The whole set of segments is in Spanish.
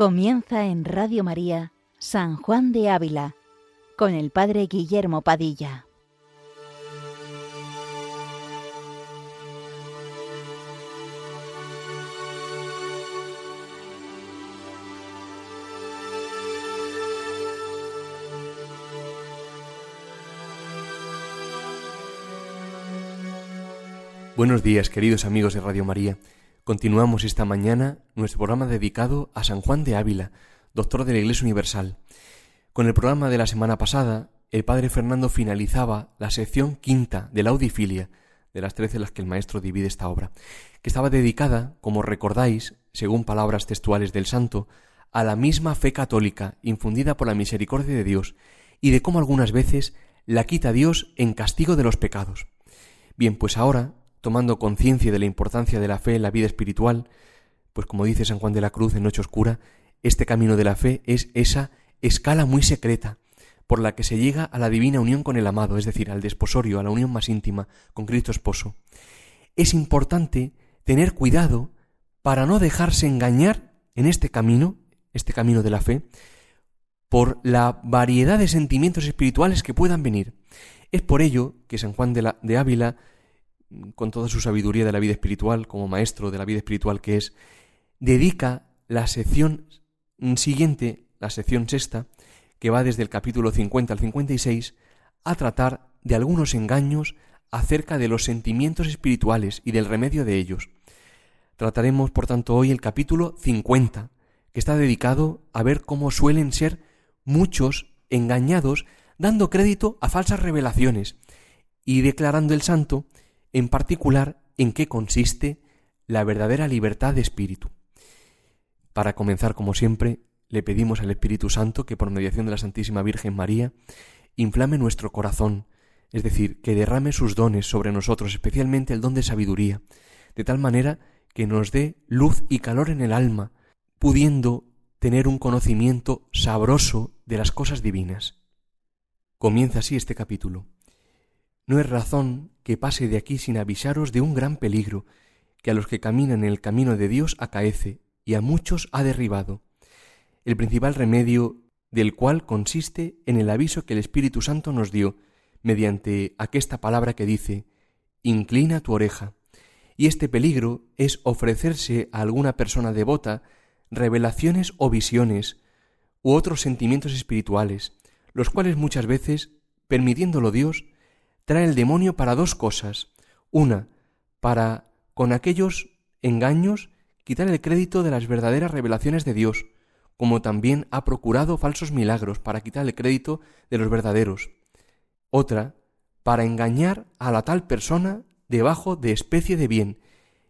Comienza en Radio María San Juan de Ávila con el Padre Guillermo Padilla. Buenos días, queridos amigos de Radio María. Continuamos esta mañana nuestro programa dedicado a San Juan de Ávila, doctor de la Iglesia Universal. Con el programa de la semana pasada, el padre Fernando finalizaba la sección quinta de la audifilia, de las trece en las que el maestro divide esta obra, que estaba dedicada, como recordáis, según palabras textuales del santo, a la misma fe católica infundida por la misericordia de Dios y de cómo algunas veces la quita Dios en castigo de los pecados. Bien, pues ahora tomando conciencia de la importancia de la fe en la vida espiritual, pues como dice San Juan de la Cruz en Noche Oscura, este camino de la fe es esa escala muy secreta por la que se llega a la divina unión con el amado, es decir, al desposorio, a la unión más íntima con Cristo esposo. Es importante tener cuidado para no dejarse engañar en este camino, este camino de la fe, por la variedad de sentimientos espirituales que puedan venir. Es por ello que San Juan de, la, de Ávila con toda su sabiduría de la vida espiritual, como maestro de la vida espiritual que es, dedica la sección siguiente, la sección sexta, que va desde el capítulo 50 al 56, a tratar de algunos engaños acerca de los sentimientos espirituales y del remedio de ellos. Trataremos, por tanto, hoy el capítulo 50, que está dedicado a ver cómo suelen ser muchos engañados dando crédito a falsas revelaciones y declarando el santo en particular en qué consiste la verdadera libertad de espíritu. Para comenzar, como siempre, le pedimos al Espíritu Santo que por mediación de la Santísima Virgen María inflame nuestro corazón, es decir, que derrame sus dones sobre nosotros, especialmente el don de sabiduría, de tal manera que nos dé luz y calor en el alma, pudiendo tener un conocimiento sabroso de las cosas divinas. Comienza así este capítulo. No es razón que pase de aquí sin avisaros de un gran peligro que a los que caminan en el camino de Dios acaece y a muchos ha derribado, el principal remedio del cual consiste en el aviso que el Espíritu Santo nos dio mediante aquesta palabra que dice Inclina tu oreja. Y este peligro es ofrecerse a alguna persona devota revelaciones o visiones u otros sentimientos espirituales, los cuales muchas veces, permitiéndolo Dios, trae el demonio para dos cosas. Una, para, con aquellos engaños, quitar el crédito de las verdaderas revelaciones de Dios, como también ha procurado falsos milagros para quitar el crédito de los verdaderos. Otra, para engañar a la tal persona debajo de especie de bien,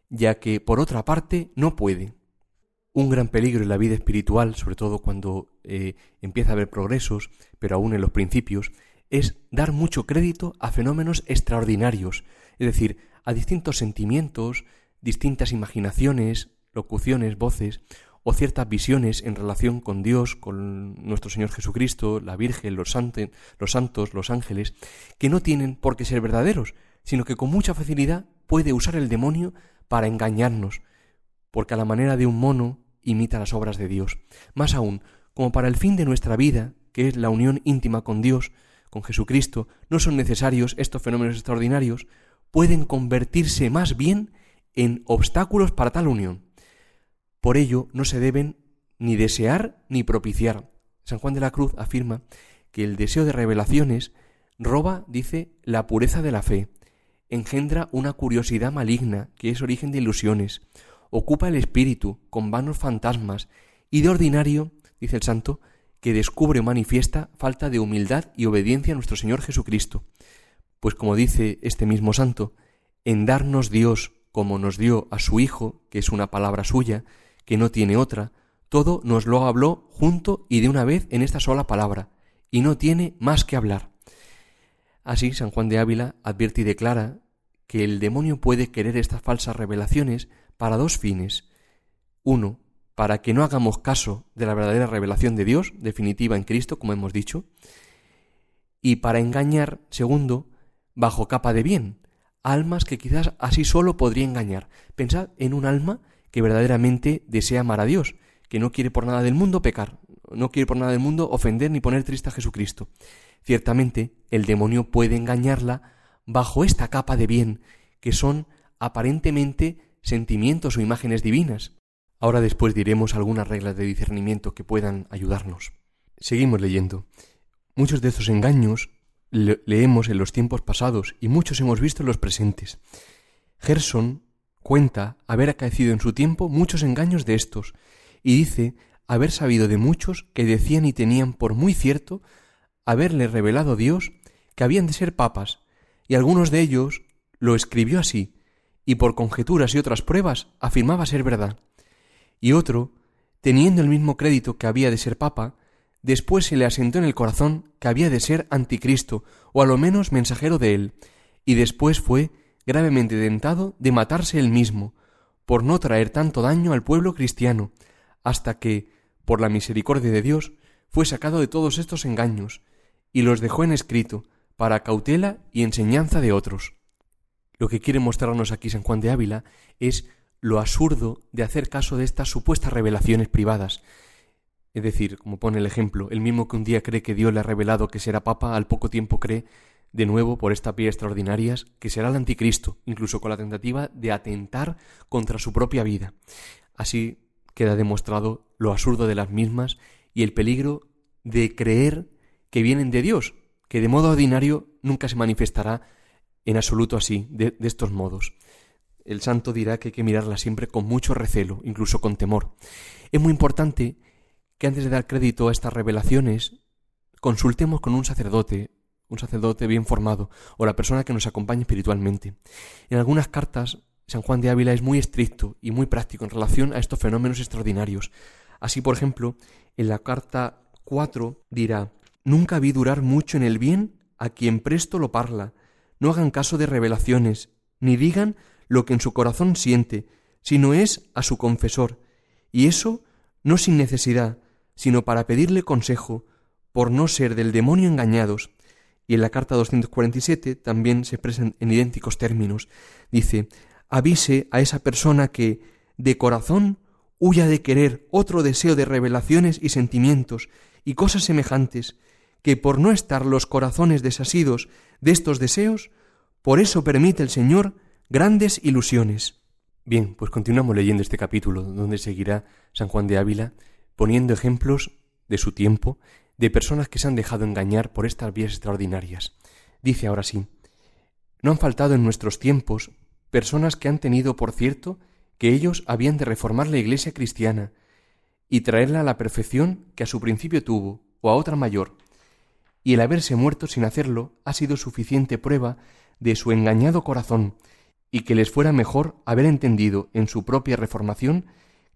ya que por otra parte no puede. Un gran peligro en la vida espiritual, sobre todo cuando eh, empieza a haber progresos, pero aún en los principios, es dar mucho crédito a fenómenos extraordinarios, es decir, a distintos sentimientos, distintas imaginaciones, locuciones, voces, o ciertas visiones en relación con Dios, con nuestro Señor Jesucristo, la Virgen, los, los santos, los ángeles, que no tienen por qué ser verdaderos, sino que con mucha facilidad puede usar el demonio para engañarnos, porque a la manera de un mono imita las obras de Dios. Más aún, como para el fin de nuestra vida, que es la unión íntima con Dios, con Jesucristo, no son necesarios estos fenómenos extraordinarios, pueden convertirse más bien en obstáculos para tal unión. Por ello no se deben ni desear ni propiciar. San Juan de la Cruz afirma que el deseo de revelaciones roba, dice, la pureza de la fe, engendra una curiosidad maligna que es origen de ilusiones, ocupa el espíritu con vanos fantasmas y de ordinario, dice el santo, que descubre o manifiesta falta de humildad y obediencia a nuestro Señor Jesucristo. Pues como dice este mismo santo, en darnos Dios como nos dio a su Hijo, que es una palabra suya, que no tiene otra, todo nos lo habló junto y de una vez en esta sola palabra, y no tiene más que hablar. Así, San Juan de Ávila advierte y declara que el demonio puede querer estas falsas revelaciones para dos fines. Uno, para que no hagamos caso de la verdadera revelación de Dios, definitiva en Cristo, como hemos dicho, y para engañar, segundo, bajo capa de bien, almas que quizás así solo podría engañar. Pensad en un alma que verdaderamente desea amar a Dios, que no quiere por nada del mundo pecar, no quiere por nada del mundo ofender ni poner triste a Jesucristo. Ciertamente, el demonio puede engañarla bajo esta capa de bien, que son aparentemente sentimientos o imágenes divinas. Ahora después diremos algunas reglas de discernimiento que puedan ayudarnos. Seguimos leyendo. Muchos de estos engaños leemos en los tiempos pasados y muchos hemos visto en los presentes. Gerson cuenta haber acaecido en su tiempo muchos engaños de estos, y dice haber sabido de muchos que decían y tenían por muy cierto haberle revelado Dios que habían de ser papas, y algunos de ellos lo escribió así, y por conjeturas y otras pruebas afirmaba ser verdad. Y otro, teniendo el mismo crédito que había de ser papa, después se le asentó en el corazón que había de ser anticristo, o a lo menos mensajero de él, y después fue gravemente tentado de matarse él mismo, por no traer tanto daño al pueblo cristiano, hasta que, por la misericordia de Dios, fue sacado de todos estos engaños, y los dejó en escrito, para cautela y enseñanza de otros. Lo que quiere mostrarnos aquí San Juan de Ávila es lo absurdo de hacer caso de estas supuestas revelaciones privadas. Es decir, como pone el ejemplo, el mismo que un día cree que Dios le ha revelado que será papa, al poco tiempo cree de nuevo por esta vía extraordinarias que será el anticristo, incluso con la tentativa de atentar contra su propia vida. Así queda demostrado lo absurdo de las mismas y el peligro de creer que vienen de Dios, que de modo ordinario nunca se manifestará en absoluto así, de, de estos modos. El santo dirá que hay que mirarla siempre con mucho recelo, incluso con temor. Es muy importante que antes de dar crédito a estas revelaciones, consultemos con un sacerdote, un sacerdote bien formado, o la persona que nos acompañe espiritualmente. En algunas cartas, San Juan de Ávila es muy estricto y muy práctico en relación a estos fenómenos extraordinarios. Así, por ejemplo, en la carta 4 dirá, Nunca vi durar mucho en el bien a quien presto lo parla. No hagan caso de revelaciones, ni digan lo que en su corazón siente, sino es a su confesor, y eso no sin necesidad, sino para pedirle consejo, por no ser del demonio engañados. Y en la carta 247 también se expresan en idénticos términos. Dice, avise a esa persona que, de corazón, huya de querer otro deseo de revelaciones y sentimientos y cosas semejantes, que por no estar los corazones desasidos de estos deseos, por eso permite el Señor grandes ilusiones. Bien, pues continuamos leyendo este capítulo, donde seguirá San Juan de Ávila poniendo ejemplos de su tiempo, de personas que se han dejado engañar por estas vías extraordinarias. Dice ahora sí, no han faltado en nuestros tiempos personas que han tenido por cierto que ellos habían de reformar la Iglesia cristiana y traerla a la perfección que a su principio tuvo, o a otra mayor, y el haberse muerto sin hacerlo ha sido suficiente prueba de su engañado corazón, y que les fuera mejor haber entendido en su propia reformación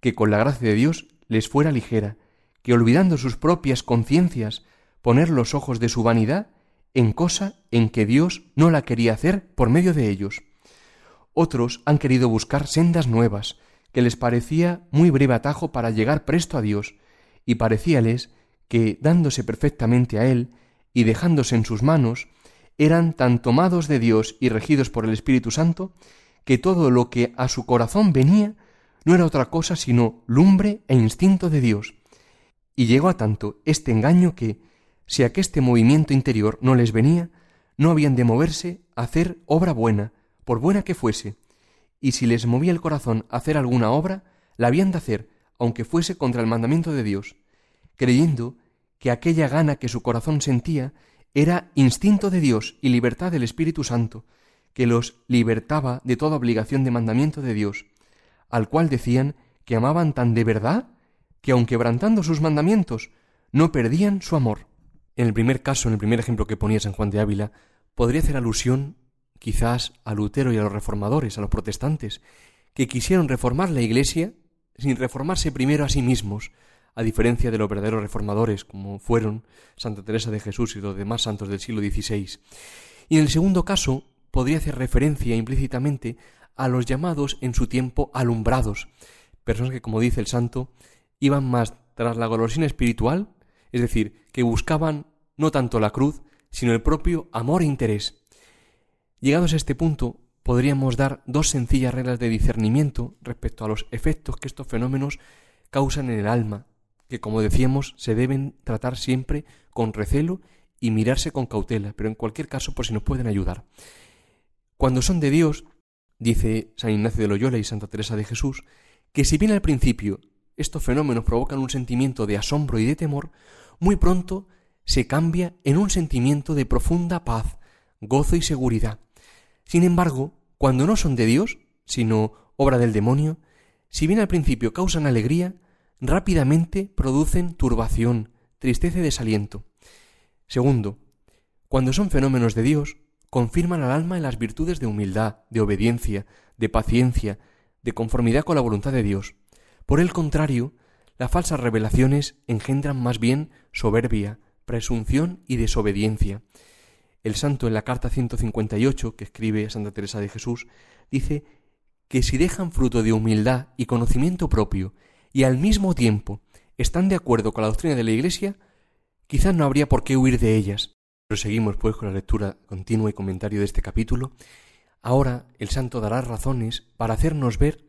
que con la gracia de Dios les fuera ligera, que olvidando sus propias conciencias, poner los ojos de su vanidad en cosa en que Dios no la quería hacer por medio de ellos. Otros han querido buscar sendas nuevas, que les parecía muy breve atajo para llegar presto a Dios, y parecíales que, dándose perfectamente a Él y dejándose en sus manos, eran tan tomados de Dios y regidos por el Espíritu Santo, que todo lo que a su corazón venía no era otra cosa sino lumbre e instinto de Dios. Y llegó a tanto este engaño que, si aqueste movimiento interior no les venía, no habían de moverse a hacer obra buena, por buena que fuese, y si les movía el corazón a hacer alguna obra, la habían de hacer, aunque fuese contra el mandamiento de Dios, creyendo que aquella gana que su corazón sentía era instinto de Dios y libertad del Espíritu Santo, que los libertaba de toda obligación de mandamiento de Dios, al cual decían que amaban tan de verdad que aun quebrantando sus mandamientos, no perdían su amor. En el primer caso, en el primer ejemplo que ponía San Juan de Ávila, podría hacer alusión quizás a Lutero y a los reformadores, a los protestantes, que quisieron reformar la Iglesia sin reformarse primero a sí mismos, a diferencia de los verdaderos reformadores, como fueron Santa Teresa de Jesús y los demás santos del siglo XVI. Y en el segundo caso, podría hacer referencia implícitamente a los llamados en su tiempo alumbrados, personas que, como dice el santo, iban más tras la golosina espiritual, es decir, que buscaban no tanto la cruz, sino el propio amor e interés. Llegados a este punto, podríamos dar dos sencillas reglas de discernimiento respecto a los efectos que estos fenómenos causan en el alma, que como decíamos se deben tratar siempre con recelo y mirarse con cautela, pero en cualquier caso por si nos pueden ayudar. Cuando son de Dios, dice San Ignacio de Loyola y Santa Teresa de Jesús, que si bien al principio estos fenómenos provocan un sentimiento de asombro y de temor, muy pronto se cambia en un sentimiento de profunda paz, gozo y seguridad. Sin embargo, cuando no son de Dios, sino obra del demonio, si bien al principio causan alegría, rápidamente producen turbación, tristeza y desaliento. Segundo, cuando son fenómenos de Dios, confirman al alma en las virtudes de humildad, de obediencia, de paciencia, de conformidad con la voluntad de Dios. Por el contrario, las falsas revelaciones engendran más bien soberbia, presunción y desobediencia. El santo en la carta 158 que escribe Santa Teresa de Jesús dice que si dejan fruto de humildad y conocimiento propio y al mismo tiempo están de acuerdo con la doctrina de la Iglesia, quizás no habría por qué huir de ellas. Proseguimos pues con la lectura continua y comentario de este capítulo. Ahora el santo dará razones para hacernos ver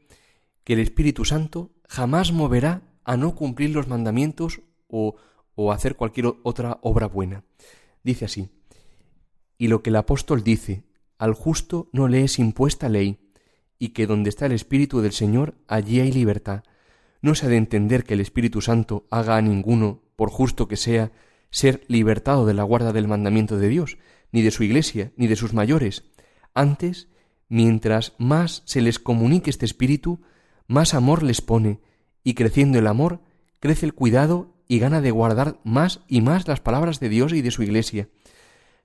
que el Espíritu Santo jamás moverá a no cumplir los mandamientos o, o hacer cualquier otra obra buena. Dice así, y lo que el apóstol dice, al justo no le es impuesta ley, y que donde está el Espíritu del Señor, allí hay libertad. No se ha de entender que el Espíritu Santo haga a ninguno, por justo que sea, ser libertado de la guarda del mandamiento de Dios, ni de su Iglesia, ni de sus mayores. Antes, mientras más se les comunique este Espíritu, más amor les pone, y creciendo el amor, crece el cuidado y gana de guardar más y más las palabras de Dios y de su Iglesia,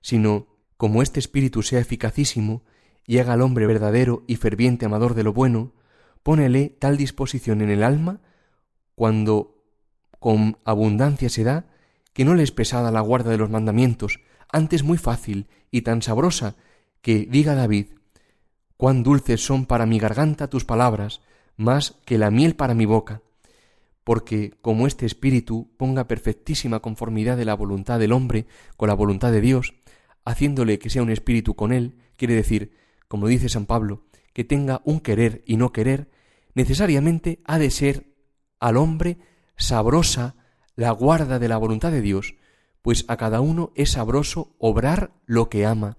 sino, como este Espíritu sea eficacísimo, y haga al hombre verdadero y ferviente amador de lo bueno, pónele tal disposición en el alma, cuando con abundancia se da, que no le es pesada la guarda de los mandamientos, antes muy fácil y tan sabrosa, que diga David, cuán dulces son para mi garganta tus palabras, más que la miel para mi boca porque como este espíritu ponga perfectísima conformidad de la voluntad del hombre con la voluntad de Dios, haciéndole que sea un espíritu con él, quiere decir, como dice San Pablo, que tenga un querer y no querer, necesariamente ha de ser al hombre sabrosa la guarda de la voluntad de Dios, pues a cada uno es sabroso obrar lo que ama,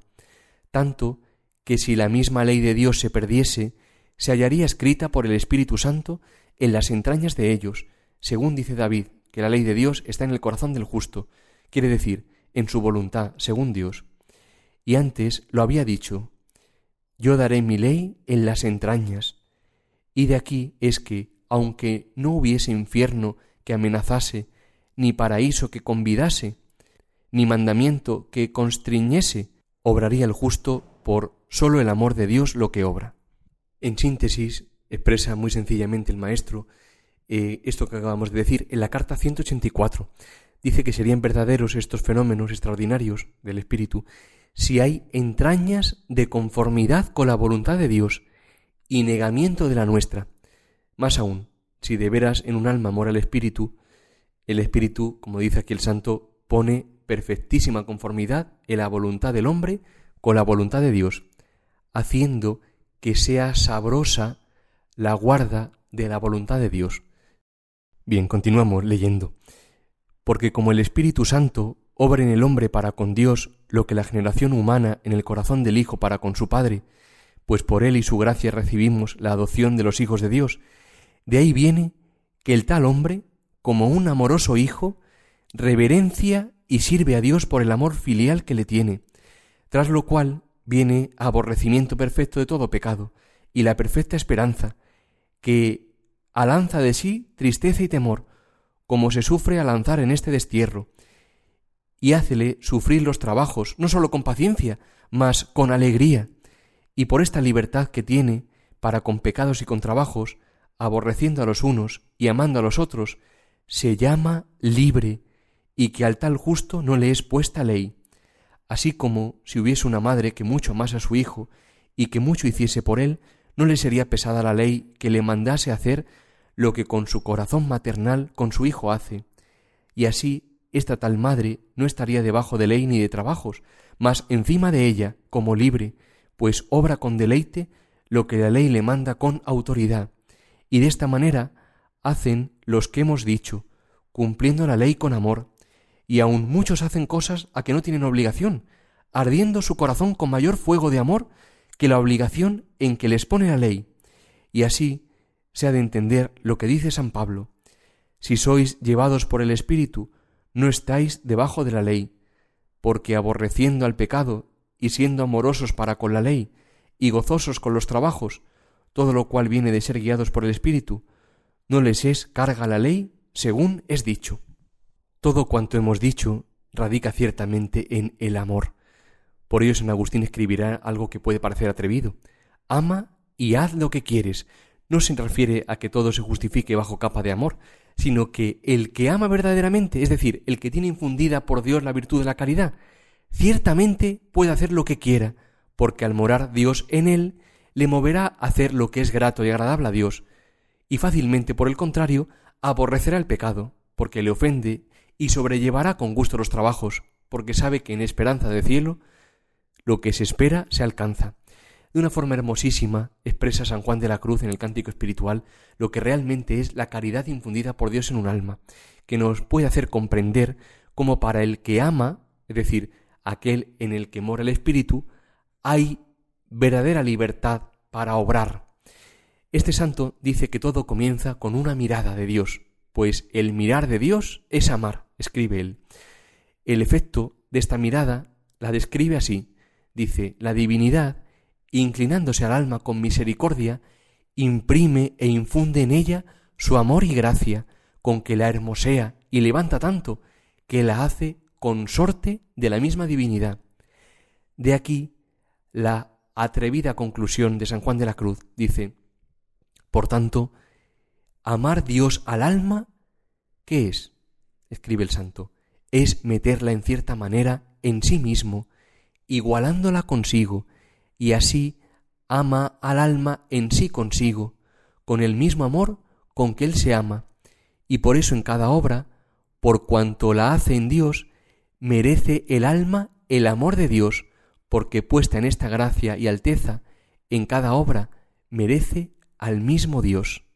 tanto que si la misma ley de Dios se perdiese, se hallaría escrita por el Espíritu Santo en las entrañas de ellos, según dice David, que la ley de Dios está en el corazón del justo, quiere decir, en su voluntad, según Dios. Y antes lo había dicho, yo daré mi ley en las entrañas. Y de aquí es que, aunque no hubiese infierno que amenazase, ni paraíso que convidase, ni mandamiento que constriñese, obraría el justo por sólo el amor de Dios lo que obra. En síntesis, expresa muy sencillamente el maestro eh, esto que acabamos de decir en la carta 184. Dice que serían verdaderos estos fenómenos extraordinarios del Espíritu si hay entrañas de conformidad con la voluntad de Dios y negamiento de la nuestra. Más aún, si de veras en un alma mora el Espíritu, el Espíritu, como dice aquí el Santo, pone perfectísima conformidad en la voluntad del hombre con la voluntad de Dios, haciendo que sea sabrosa la guarda de la voluntad de Dios. Bien, continuamos leyendo. Porque como el Espíritu Santo obra en el hombre para con Dios lo que la generación humana en el corazón del Hijo para con su Padre, pues por él y su gracia recibimos la adopción de los hijos de Dios, de ahí viene que el tal hombre, como un amoroso hijo, reverencia y sirve a Dios por el amor filial que le tiene, tras lo cual viene aborrecimiento perfecto de todo pecado y la perfecta esperanza, que alanza de sí tristeza y temor, como se sufre al lanzar en este destierro, y hácele sufrir los trabajos, no sólo con paciencia, mas con alegría, y por esta libertad que tiene para con pecados y con trabajos, aborreciendo a los unos y amando a los otros, se llama libre, y que al tal justo no le es puesta ley, así como si hubiese una madre que mucho más a su hijo y que mucho hiciese por él, no le sería pesada la ley que le mandase hacer lo que con su corazón maternal con su hijo hace, y así esta tal madre no estaría debajo de ley ni de trabajos, mas encima de ella, como libre, pues obra con deleite lo que la ley le manda con autoridad, y de esta manera hacen los que hemos dicho, cumpliendo la ley con amor, y aun muchos hacen cosas a que no tienen obligación, ardiendo su corazón con mayor fuego de amor que la obligación en que les pone la ley. Y así se ha de entender lo que dice San Pablo. Si sois llevados por el Espíritu, no estáis debajo de la ley, porque aborreciendo al pecado y siendo amorosos para con la ley y gozosos con los trabajos, todo lo cual viene de ser guiados por el Espíritu, no les es carga la ley, según es dicho. Todo cuanto hemos dicho radica ciertamente en el amor. Por ello San Agustín escribirá algo que puede parecer atrevido. Ama y haz lo que quieres. No se refiere a que todo se justifique bajo capa de amor, sino que el que ama verdaderamente, es decir, el que tiene infundida por Dios la virtud de la caridad, ciertamente puede hacer lo que quiera, porque al morar Dios en él, le moverá a hacer lo que es grato y agradable a Dios, y fácilmente, por el contrario, aborrecerá el pecado, porque le ofende, y sobrellevará con gusto los trabajos, porque sabe que en esperanza de cielo lo que se espera se alcanza. De una forma hermosísima expresa San Juan de la Cruz en el cántico espiritual lo que realmente es la caridad infundida por Dios en un alma, que nos puede hacer comprender cómo para el que ama, es decir, aquel en el que mora el Espíritu, hay verdadera libertad para obrar. Este santo dice que todo comienza con una mirada de Dios, pues el mirar de Dios es amar, escribe él. El efecto de esta mirada la describe así. Dice, la divinidad inclinándose al alma con misericordia, imprime e infunde en ella su amor y gracia, con que la hermosea y levanta tanto, que la hace consorte de la misma divinidad. De aquí la atrevida conclusión de San Juan de la Cruz. Dice, por tanto, amar Dios al alma, ¿qué es? escribe el santo, es meterla en cierta manera en sí mismo, igualándola consigo, y así ama al alma en sí consigo, con el mismo amor con que él se ama, y por eso en cada obra, por cuanto la hace en Dios, merece el alma el amor de Dios, porque puesta en esta gracia y alteza, en cada obra merece al mismo Dios.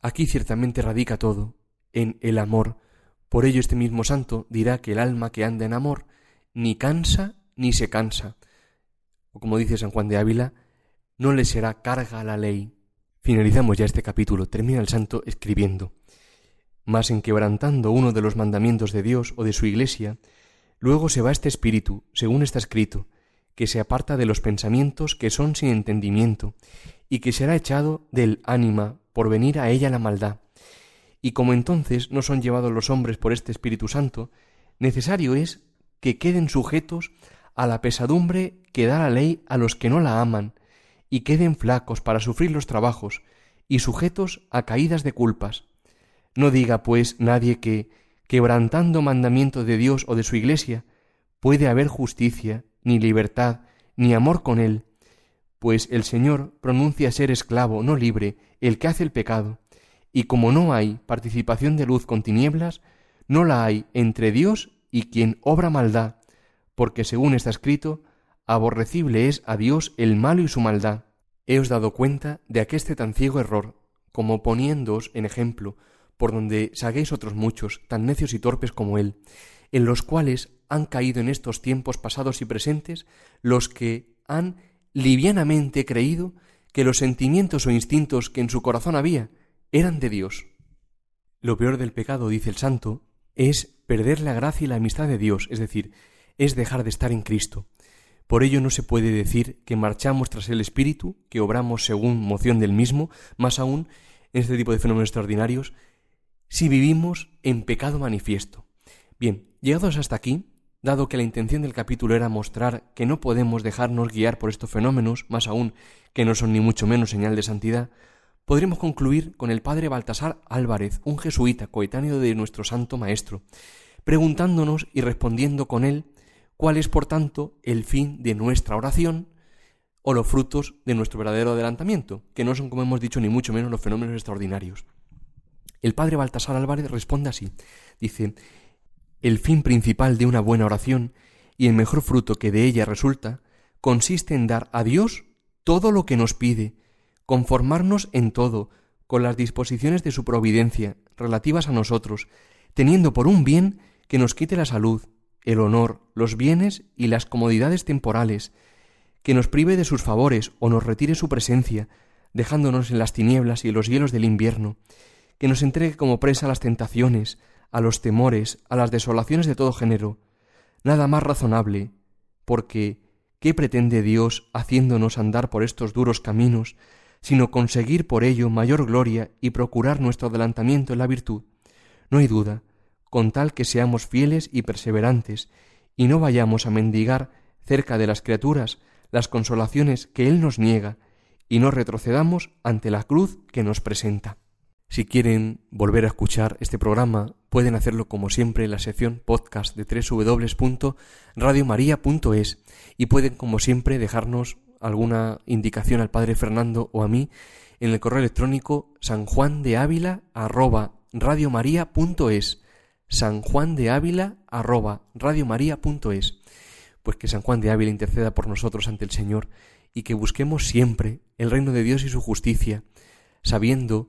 Aquí ciertamente radica todo, en el amor. Por ello este mismo santo dirá que el alma que anda en amor ni cansa ni se cansa, o como dice San Juan de Ávila, no le será carga la ley. Finalizamos ya este capítulo. Termina el santo escribiendo. Mas en quebrantando uno de los mandamientos de Dios o de su iglesia, luego se va este espíritu, según está escrito, que se aparta de los pensamientos que son sin entendimiento, y que será echado del ánima por venir a ella la maldad. Y como entonces no son llevados los hombres por este Espíritu Santo, necesario es que queden sujetos a la pesadumbre que da la ley a los que no la aman, y queden flacos para sufrir los trabajos, y sujetos a caídas de culpas. No diga, pues, nadie que, quebrantando mandamiento de Dios o de su Iglesia, puede haber justicia, ni libertad, ni amor con él, pues el Señor pronuncia ser esclavo, no libre, el que hace el pecado, y como no hay participación de luz con tinieblas, no la hay entre Dios y quien obra maldad, porque según está escrito, aborrecible es a Dios el malo y su maldad. Heos dado cuenta de aqueste tan ciego error, como poniéndoos en ejemplo, por donde saguéis otros muchos, tan necios y torpes como él, en los cuales han caído en estos tiempos pasados y presentes los que han livianamente creído que los sentimientos o instintos que en su corazón había eran de Dios. Lo peor del pecado, dice el santo, es perder la gracia y la amistad de Dios, es decir, es dejar de estar en Cristo. Por ello no se puede decir que marchamos tras el Espíritu, que obramos según moción del mismo, más aún en este tipo de fenómenos extraordinarios, si vivimos en pecado manifiesto. Bien, llegados hasta aquí, dado que la intención del capítulo era mostrar que no podemos dejarnos guiar por estos fenómenos, más aún que no son ni mucho menos señal de santidad, podremos concluir con el padre Baltasar Álvarez, un jesuita coetáneo de nuestro santo maestro, preguntándonos y respondiendo con él cuál es, por tanto, el fin de nuestra oración o los frutos de nuestro verdadero adelantamiento, que no son, como hemos dicho, ni mucho menos los fenómenos extraordinarios. El padre Baltasar Álvarez responde así. Dice, el fin principal de una buena oración y el mejor fruto que de ella resulta consiste en dar a Dios todo lo que nos pide, conformarnos en todo con las disposiciones de su providencia, relativas a nosotros, teniendo por un bien que nos quite la salud, el honor, los bienes y las comodidades temporales, que nos prive de sus favores o nos retire su presencia, dejándonos en las tinieblas y en los hielos del invierno, que nos entregue como presa las tentaciones, a los temores, a las desolaciones de todo género. Nada más razonable, porque ¿qué pretende Dios haciéndonos andar por estos duros caminos, sino conseguir por ello mayor gloria y procurar nuestro adelantamiento en la virtud? No hay duda, con tal que seamos fieles y perseverantes, y no vayamos a mendigar cerca de las criaturas las consolaciones que Él nos niega, y no retrocedamos ante la cruz que nos presenta. Si quieren volver a escuchar este programa, pueden hacerlo como siempre en la sección podcast de www.radiomaria.es y pueden como siempre dejarnos alguna indicación al Padre Fernando o a mí en el correo electrónico sanjuandeávila@radiomaria.es sanjuandeávila@radiomaria.es pues que San Juan de Ávila interceda por nosotros ante el Señor y que busquemos siempre el reino de Dios y su justicia, sabiendo